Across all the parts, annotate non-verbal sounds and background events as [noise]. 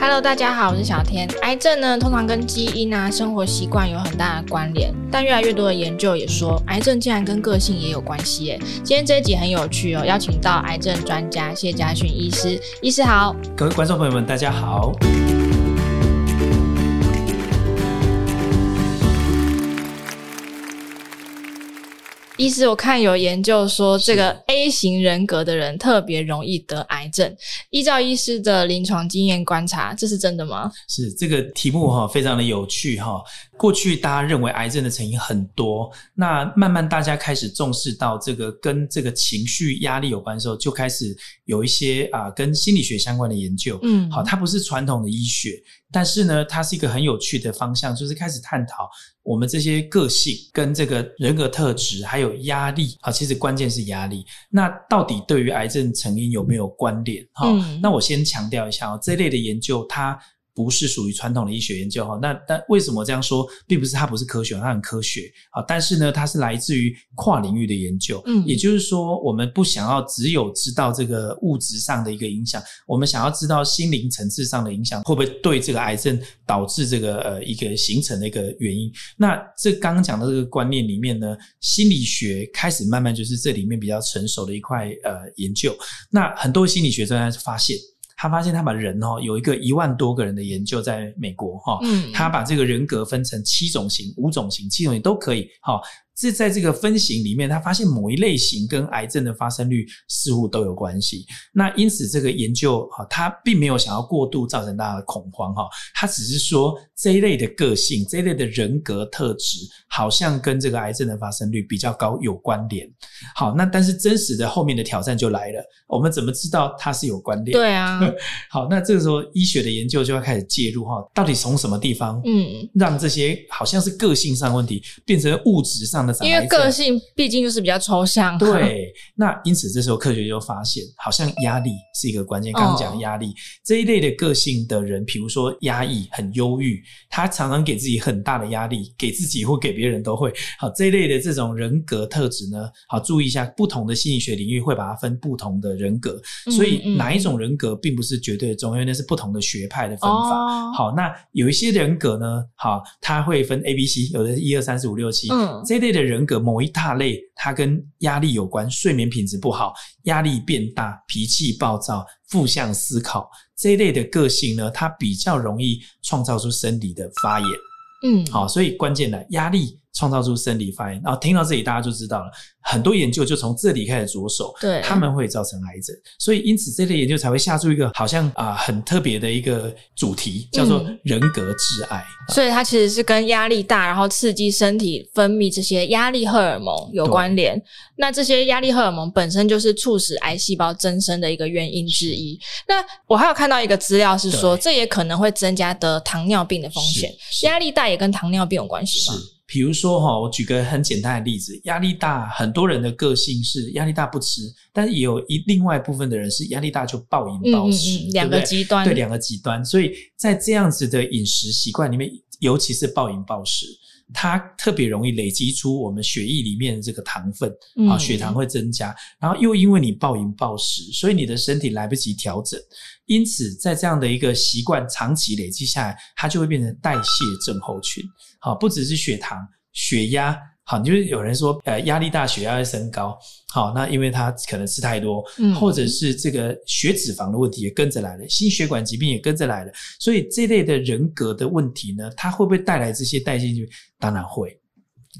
Hello，大家好，我是小天。癌症呢，通常跟基因啊、生活习惯有很大的关联，但越来越多的研究也说，癌症竟然跟个性也有关系耶。今天这一集很有趣哦，邀请到癌症专家谢家训医师，医师好。各位观众朋友们，大家好。医师，我看有研究说，这个 A 型人格的人特别容易得癌症。依照医师的临床经验观察，这是真的吗？是这个题目哈，非常的有趣哈。过去大家认为癌症的成因很多，那慢慢大家开始重视到这个跟这个情绪压力有关的时候，就开始有一些啊跟心理学相关的研究。嗯，好，它不是传统的医学，但是呢，它是一个很有趣的方向，就是开始探讨我们这些个性跟这个人格特质还有压力。好，其实关键是压力。那到底对于癌症成因有没有关联？哈，嗯，那我先强调一下哦，这类的研究它。不是属于传统的医学研究哈，那但为什么这样说，并不是它不是科学，它很科学啊，但是呢，它是来自于跨领域的研究，嗯，也就是说，我们不想要只有知道这个物质上的一个影响，我们想要知道心灵层次上的影响会不会对这个癌症导致这个呃一个形成的一个原因。那这刚刚讲的这个观念里面呢，心理学开始慢慢就是这里面比较成熟的一块呃研究。那很多心理学专家发现。他发现，他把人哦，有一个一万多个人的研究，在美国哈，他把这个人格分成七种型、五种型、七种型都可以哈。是在这个分型里面，他发现某一类型跟癌症的发生率似乎都有关系。那因此，这个研究哈，他并没有想要过度造成大家的恐慌哈，他只是说这一类的个性、这一类的人格特质，好像跟这个癌症的发生率比较高有关联。好，那但是真实的后面的挑战就来了，我们怎么知道它是有关联？对啊。[laughs] 好，那这个时候医学的研究就要开始介入哈，到底从什么地方，嗯，让这些好像是个性上问题变成物质上。因为个性毕竟就是比较抽象，对。那因此这时候科学就发现，好像压力是一个关键。刚刚讲压力这一类的个性的人，比如说压抑、很忧郁，他常常给自己很大的压力，给自己或给别人都会。好，这一类的这种人格特质呢，好，注意一下，不同的心理学领域会把它分不同的人格，所以哪一种人格并不是绝对的重要，因为那是不同的学派的分法。好，那有一些人格呢，好，他会分 A、B、C，有的是一二三四五六七，嗯，这一类的。人格某一大类，它跟压力有关，睡眠品质不好，压力变大，脾气暴躁，负向思考这一类的个性呢，它比较容易创造出生理的发炎。嗯，好，所以关键的压力。创造出生理发炎，然后听到这里大家就知道了，很多研究就从这里开始着手，对，他们会造成癌症，所以因此这类研究才会下出一个好像啊、呃、很特别的一个主题，叫做人格致癌。嗯、所以它其实是跟压力大，然后刺激身体分泌这些压力荷尔蒙有关联。那这些压力荷尔蒙本身就是促使癌细胞增生的一个原因之一。那我还有看到一个资料是说，这也可能会增加得糖尿病的风险。压力大也跟糖尿病有关系吗？比如说哈，我举个很简单的例子，压力大，很多人的个性是压力大不吃，但是也有一另外一部分的人是压力大就暴饮暴食，嗯嗯，两个极端，对，两个极端。所以在这样子的饮食习惯里面，尤其是暴饮暴食，它特别容易累积出我们血液里面的这个糖分啊，血糖会增加，然后又因为你暴饮暴食，所以你的身体来不及调整。因此，在这样的一个习惯长期累积下来，它就会变成代谢症候群。好，不只是血糖、血压，好，就是有人说，呃，压力大，血压会升高。好，那因为他可能吃太多，嗯，或者是这个血脂肪的问题也跟着来了，心血管疾病也跟着来了。所以这类的人格的问题呢，它会不会带来这些代谢？当然会。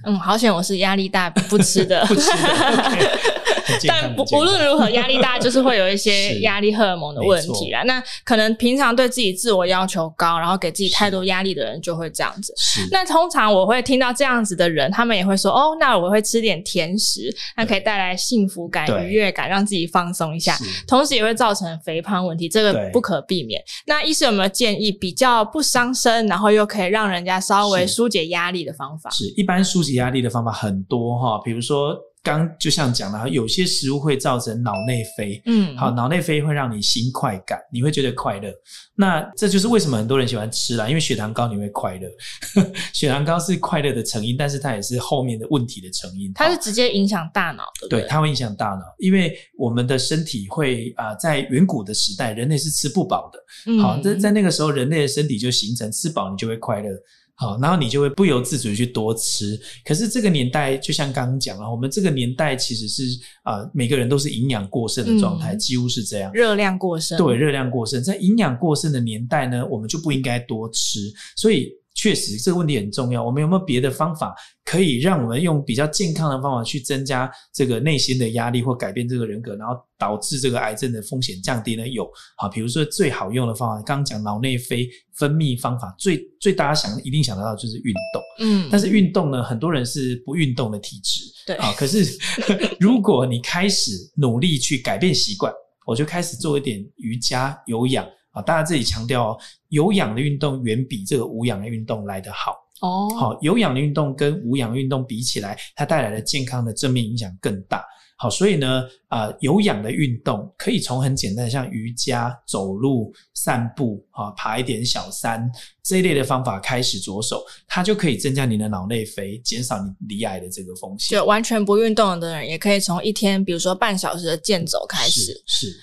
嗯，好险我是压力大不吃的，不吃的。[laughs] Okay 但不无论如何，压力大就是会有一些 [laughs] 压力荷尔蒙的问题啦。那可能平常对自己自我要求高，然后给自己太多压力的人就会这样子。那通常我会听到这样子的人，他们也会说：“哦，那我会吃点甜食，那可以带来幸福感、愉悦感，让自己放松一下。同时也会造成肥胖问题，这个不可避免。那医生有没有建议比较不伤身，然后又可以让人家稍微疏解压力的方法？是，一般疏解压力的方法很多哈，比如说刚就像讲了，有些食物会造成脑内啡，嗯，好，脑内啡会让你心快感，你会觉得快乐。那这就是为什么很多人喜欢吃啦，因为血糖高你会快乐。[laughs] 血糖高是快乐的成因，但是它也是后面的问题的成因。它是直接影响大脑的，对，它会影响大脑，因为我们的身体会啊、呃，在远古的时代，人类是吃不饱的。嗯、好，在在那个时候，人类的身体就形成吃饱你就会快乐。好，然后你就会不由自主去多吃。可是这个年代，就像刚刚讲了，我们这个年代其实是啊、呃，每个人都是营养过剩的状态，嗯、几乎是这样。热量过剩。对，热量过剩，在营养过剩的年代呢，我们就不应该多吃。所以。确实，这个问题很重要。我们有没有别的方法可以让我们用比较健康的方法去增加这个内心的压力，或改变这个人格，然后导致这个癌症的风险降低呢？有，好，比如说最好用的方法，刚刚讲脑内啡分泌方法，最最大家想一定想得到就是运动。嗯，但是运动呢，很多人是不运动的体质。对，啊，可是 [laughs] 如果你开始努力去改变习惯，我就开始做一点瑜伽、有氧。啊，大家这里强调哦，有氧的运动远比这个无氧的运动来得好哦。好，有氧的运动跟无氧运动比起来，它带来的健康的正面影响更大。好，所以呢，啊，有氧的运动可以从很简单的像瑜伽、走路、散步啊，爬一点小山这一类的方法开始着手，它就可以增加你的脑内啡，减少你罹癌的这个风险。就完全不运动的人，也可以从一天，比如说半小时的健走开始。是。是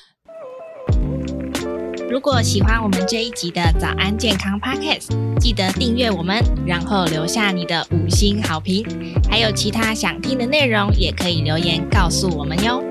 如果喜欢我们这一集的早安健康 Podcast，记得订阅我们，然后留下你的五星好评。还有其他想听的内容，也可以留言告诉我们哟。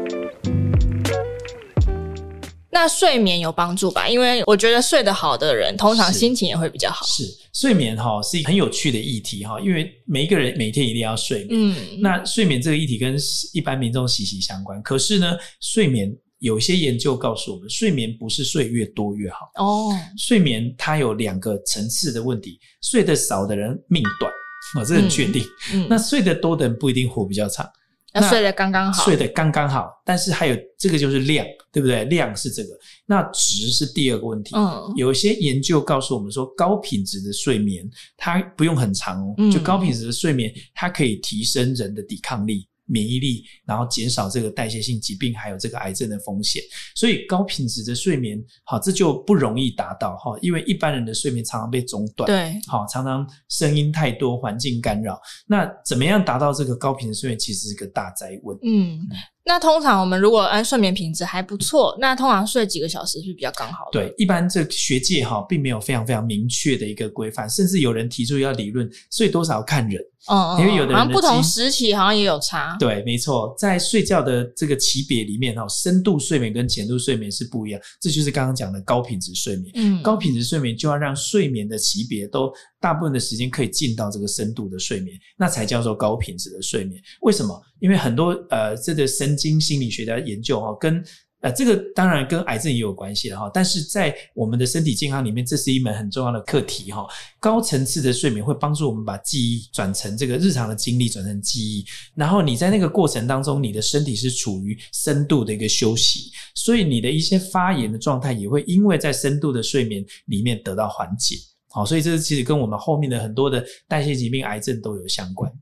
那睡眠有帮助吧？因为我觉得睡得好的人，通常心情也会比较好。是，是睡眠哈是一个很有趣的议题哈，因为每一个人每天一定要睡眠。嗯，那睡眠这个议题跟一般民众息息相关。可是呢，睡眠。有些研究告诉我们，睡眠不是睡越多越好哦。睡眠它有两个层次的问题，睡得少的人命短，我这很确定。嗯，那睡得多的人不一定活比较长，那睡得刚刚好，睡得刚刚好。但是还有这个就是量，对不对？量是这个，那值是第二个问题。嗯，有一些研究告诉我们说，高品质的睡眠它不用很长哦，就高品质的睡眠它可以提升人的抵抗力。免疫力，然后减少这个代谢性疾病，还有这个癌症的风险。所以高品质的睡眠，好，这就不容易达到哈，因为一般人的睡眠常常被中断，对，好，常常声音太多，环境干扰。那怎么样达到这个高品质睡眠，其实是个大灾问。嗯。那通常我们如果按睡眠品质还不错，那通常睡几个小时是比较刚好的。对，一般这学界哈并没有非常非常明确的一个规范，甚至有人提出要理论睡多少看人。嗯，因为有的人的好像不同时期好像也有差。对，没错，在睡觉的这个级别里面哈，深度睡眠跟浅度睡眠是不一样，这就是刚刚讲的高品质睡眠。嗯，高品质睡眠就要让睡眠的级别都大部分的时间可以进到这个深度的睡眠，那才叫做高品质的睡眠。为什么？因为很多呃，这个神经心理学家研究哈，跟呃这个当然跟癌症也有关系了哈，但是在我们的身体健康里面，这是一门很重要的课题哈。高层次的睡眠会帮助我们把记忆转成这个日常的经历转成记忆，然后你在那个过程当中，你的身体是处于深度的一个休息，所以你的一些发炎的状态也会因为在深度的睡眠里面得到缓解。好，所以这其实跟我们后面的很多的代谢疾病、癌症都有相关。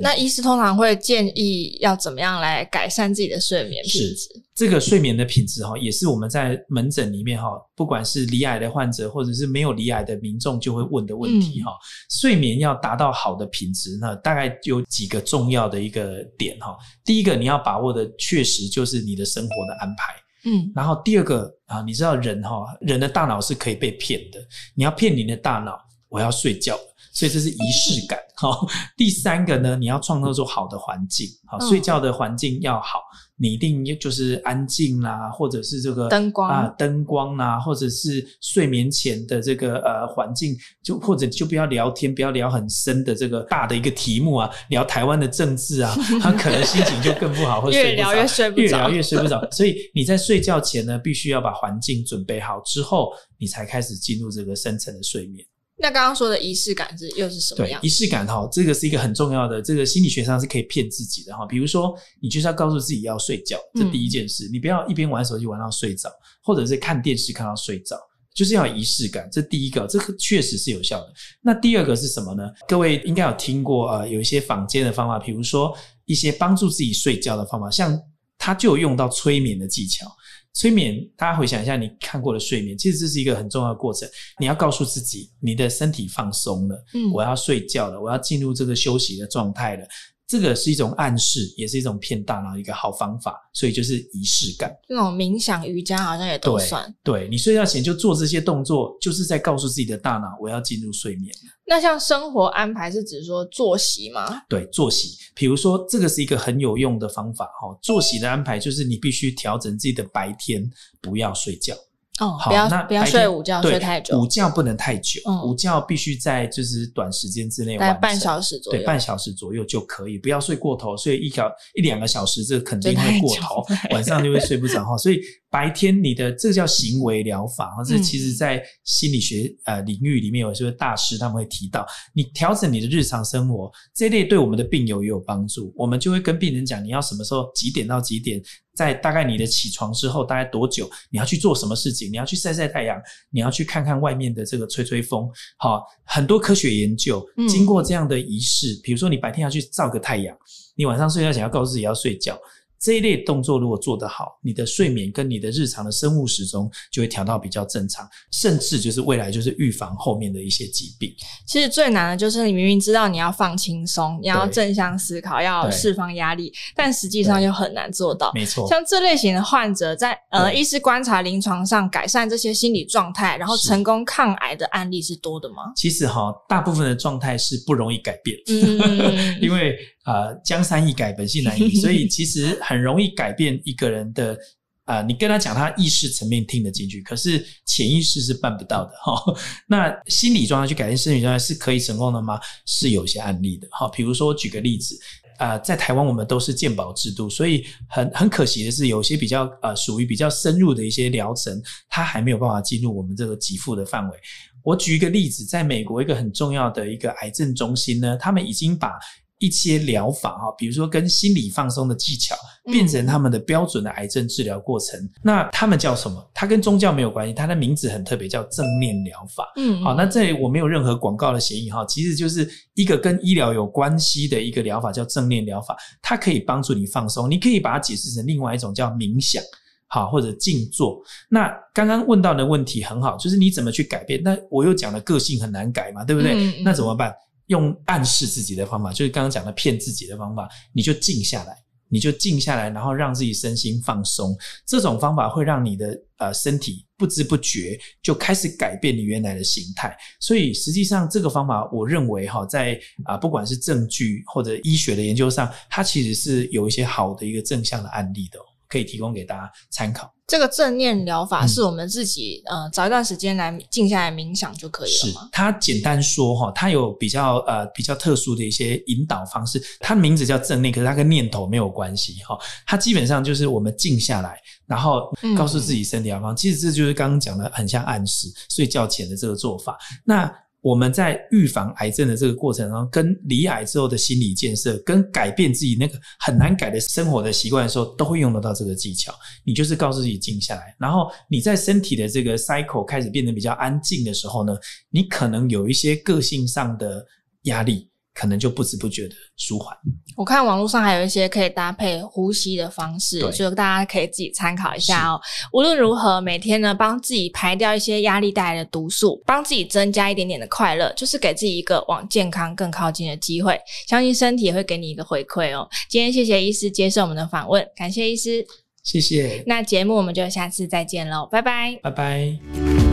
那医师通常会建议要怎么样来改善自己的睡眠品质？是这个睡眠的品质哈，也是我们在门诊里面哈，不管是罹癌的患者或者是没有罹癌的民众就会问的问题哈。嗯、睡眠要达到好的品质那，大概有几个重要的一个点哈。第一个你要把握的确实就是你的生活的安排，嗯。然后第二个啊，你知道人哈，人的大脑是可以被骗的，你要骗你的大脑，我要睡觉。所以这是仪式感，好。第三个呢，你要创造出好的环境，好，睡觉的环境要好，你一定就是安静啦，或者是这个灯光啊，灯光啦，或者是睡眠前的这个呃环境，就或者就不要聊天，不要聊很深的这个大的一个题目啊，聊台湾的政治啊，[laughs] 他可能心情就更不好，或者越聊越睡不着，越聊越睡不着。所以你在睡觉前呢，必须要把环境准备好之后，你才开始进入这个深层的睡眠。那刚刚说的仪式感是又是什么样？对，仪式感哈，这个是一个很重要的，这个心理学上是可以骗自己的哈。比如说，你就是要告诉自己要睡觉，这第一件事，嗯、你不要一边玩手机玩到睡着，或者是看电视看到睡着，就是要仪式感。这第一个，这个确实是有效的。那第二个是什么呢？各位应该有听过呃，有一些坊间的方法，比如说一些帮助自己睡觉的方法，像他就有用到催眠的技巧。催眠，大家回想一下，你看过的睡眠，其实这是一个很重要的过程。你要告诉自己，你的身体放松了，嗯，我要睡觉了，我要进入这个休息的状态了。这个是一种暗示，也是一种骗大脑一个好方法，所以就是仪式感。那种冥想、瑜伽好像也都算。对，对，你睡觉前就做这些动作，就是在告诉自己的大脑，我要进入睡眠。那像生活安排是指说作息吗？对，作息。比如说，这个是一个很有用的方法哈。作息的安排就是你必须调整自己的白天，不要睡觉。哦，好，不要那不要睡午觉，睡太久。午觉不能太久，嗯、午觉必须在就是短时间之内，大概半小时左右，对，半小时左右就可以，不要睡过头。睡一小一两个小时，这肯定会过头，[laughs] 晚上就会睡不着哈。所以。白天你的这个叫行为疗法，或者其实在心理学呃领域里面，有些大师他们会提到，你调整你的日常生活，这类对我们的病友也有帮助。我们就会跟病人讲，你要什么时候几点到几点，在大概你的起床之后大概多久，你要去做什么事情？你要去晒晒太阳，你要去看看外面的这个吹吹风。好，很多科学研究经过这样的仪式，比如说你白天要去照个太阳，你晚上睡觉前要告诉自己要睡觉。这一类动作如果做得好，你的睡眠跟你的日常的生物时钟就会调到比较正常，甚至就是未来就是预防后面的一些疾病。其实最难的就是你明明知道你要放轻松，你要正向思考，要释放压力，但实际上又很难做到。没错，像这类型的患者在呃医师观察临床上改善这些心理状态，然后成功抗癌的案例是多的吗？其实哈，大部分的状态是不容易改变，嗯、[laughs] 因为。呃，江山易改，本性难移，所以其实 [laughs] 很容易改变一个人的。呃，你跟他讲，他意识层面听得进去，可是潜意识是办不到的哈。[laughs] 那心理状态去改变身体状态是可以成功的吗？是有些案例的。好，比如说举个例子，呃，在台湾我们都是健保制度，所以很很可惜的是，有些比较呃属于比较深入的一些疗程，它还没有办法进入我们这个给付的范围。我举一个例子，在美国一个很重要的一个癌症中心呢，他们已经把一些疗法哈，比如说跟心理放松的技巧，变成他们的标准的癌症治疗过程。嗯、那他们叫什么？它跟宗教没有关系，它的名字很特别，叫正念疗法。嗯，好，那这里我没有任何广告的嫌疑哈，其实就是一个跟医疗有关系的一个疗法，叫正念疗法。它可以帮助你放松，你可以把它解释成另外一种叫冥想，好，或者静坐。那刚刚问到的问题很好，就是你怎么去改变？那我又讲了个性很难改嘛，对不对？嗯、那怎么办？用暗示自己的方法，就是刚刚讲的骗自己的方法，你就静下来，你就静下来，然后让自己身心放松。这种方法会让你的呃身体不知不觉就开始改变你原来的形态。所以实际上这个方法，我认为哈，在啊不管是证据或者医学的研究上，它其实是有一些好的一个正向的案例的。可以提供给大家参考。这个正念疗法是我们自己、嗯、呃找一段时间来静下来冥想就可以了吗？是，它简单说哈，它有比较呃比较特殊的一些引导方式。它名字叫正念，可是它跟念头没有关系哈。它基本上就是我们静下来，然后告诉自己身体要放。嗯、其实这就是刚刚讲的很像暗示睡觉前的这个做法。那我们在预防癌症的这个过程中，跟离癌之后的心理建设，跟改变自己那个很难改的生活的习惯的时候，都会用得到这个技巧。你就是告诉自己静下来，然后你在身体的这个 cycle 开始变得比较安静的时候呢，你可能有一些个性上的压力。可能就不知不觉的舒缓。我看网络上还有一些可以搭配呼吸的方式，就大家可以自己参考一下哦。无论如何，每天呢，帮自己排掉一些压力带来的毒素，帮自己增加一点点的快乐，就是给自己一个往健康更靠近的机会。相信身体也会给你一个回馈哦。今天谢谢医师接受我们的访问，感谢医师，谢谢。那节目我们就下次再见喽，拜拜，拜拜。